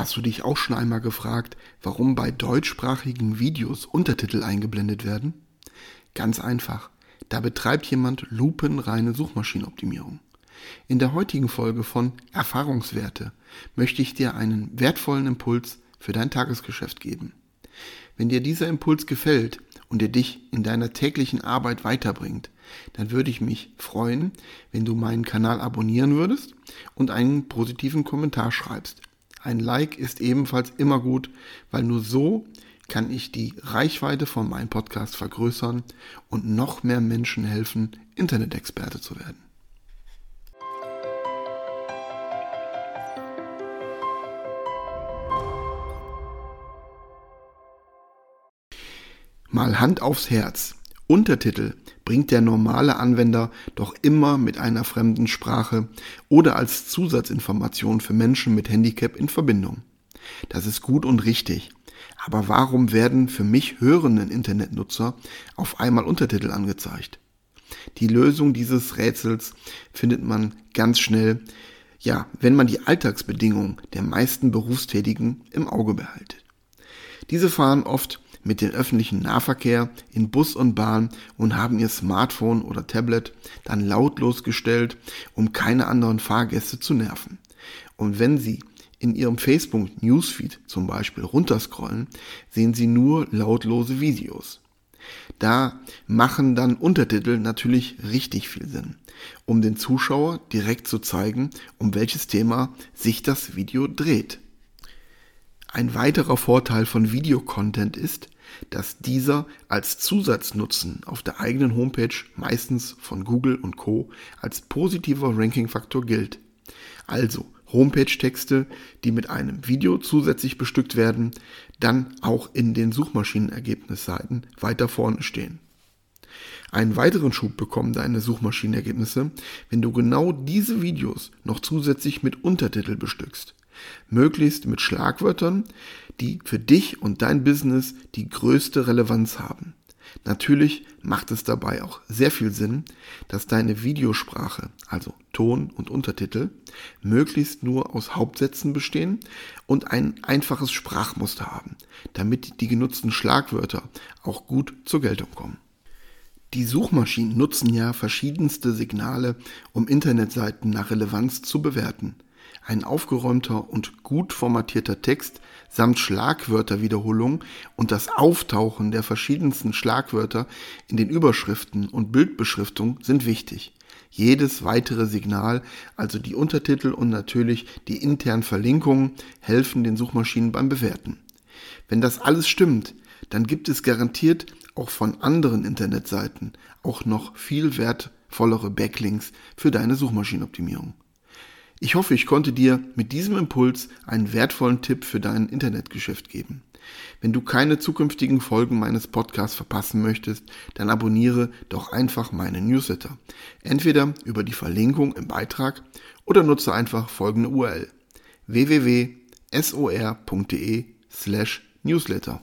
Hast du dich auch schon einmal gefragt, warum bei deutschsprachigen Videos Untertitel eingeblendet werden? Ganz einfach. Da betreibt jemand lupenreine Suchmaschinenoptimierung. In der heutigen Folge von Erfahrungswerte möchte ich dir einen wertvollen Impuls für dein Tagesgeschäft geben. Wenn dir dieser Impuls gefällt und er dich in deiner täglichen Arbeit weiterbringt, dann würde ich mich freuen, wenn du meinen Kanal abonnieren würdest und einen positiven Kommentar schreibst. Ein Like ist ebenfalls immer gut, weil nur so kann ich die Reichweite von meinem Podcast vergrößern und noch mehr Menschen helfen, Internet-Experte zu werden. Mal Hand aufs Herz. Untertitel bringt der normale Anwender doch immer mit einer fremden Sprache oder als Zusatzinformation für Menschen mit Handicap in Verbindung. Das ist gut und richtig. Aber warum werden für mich hörenden Internetnutzer auf einmal Untertitel angezeigt? Die Lösung dieses Rätsels findet man ganz schnell, ja, wenn man die Alltagsbedingungen der meisten Berufstätigen im Auge behält. Diese fahren oft mit dem öffentlichen Nahverkehr in Bus und Bahn und haben ihr Smartphone oder Tablet dann lautlos gestellt, um keine anderen Fahrgäste zu nerven. Und wenn sie in ihrem Facebook Newsfeed zum Beispiel runterscrollen, sehen sie nur lautlose Videos. Da machen dann Untertitel natürlich richtig viel Sinn, um den Zuschauer direkt zu zeigen, um welches Thema sich das Video dreht. Ein weiterer Vorteil von Videocontent ist, dass dieser als Zusatznutzen auf der eigenen Homepage meistens von Google und Co. als positiver Rankingfaktor gilt. Also Homepage-Texte, die mit einem Video zusätzlich bestückt werden, dann auch in den Suchmaschinenergebnisseiten weiter vorne stehen. Einen weiteren Schub bekommen deine Suchmaschinenergebnisse, wenn du genau diese Videos noch zusätzlich mit Untertitel bestückst möglichst mit Schlagwörtern, die für dich und dein Business die größte Relevanz haben. Natürlich macht es dabei auch sehr viel Sinn, dass deine Videosprache, also Ton und Untertitel, möglichst nur aus Hauptsätzen bestehen und ein einfaches Sprachmuster haben, damit die genutzten Schlagwörter auch gut zur Geltung kommen. Die Suchmaschinen nutzen ja verschiedenste Signale, um Internetseiten nach Relevanz zu bewerten. Ein aufgeräumter und gut formatierter Text samt Schlagwörterwiederholung und das Auftauchen der verschiedensten Schlagwörter in den Überschriften und Bildbeschriftung sind wichtig. Jedes weitere Signal, also die Untertitel und natürlich die internen Verlinkungen, helfen den Suchmaschinen beim Bewerten. Wenn das alles stimmt, dann gibt es garantiert auch von anderen Internetseiten auch noch viel wertvollere Backlinks für deine Suchmaschinenoptimierung. Ich hoffe, ich konnte dir mit diesem Impuls einen wertvollen Tipp für dein Internetgeschäft geben. Wenn du keine zukünftigen Folgen meines Podcasts verpassen möchtest, dann abonniere doch einfach meine Newsletter. Entweder über die Verlinkung im Beitrag oder nutze einfach folgende URL www.sor.de slash newsletter.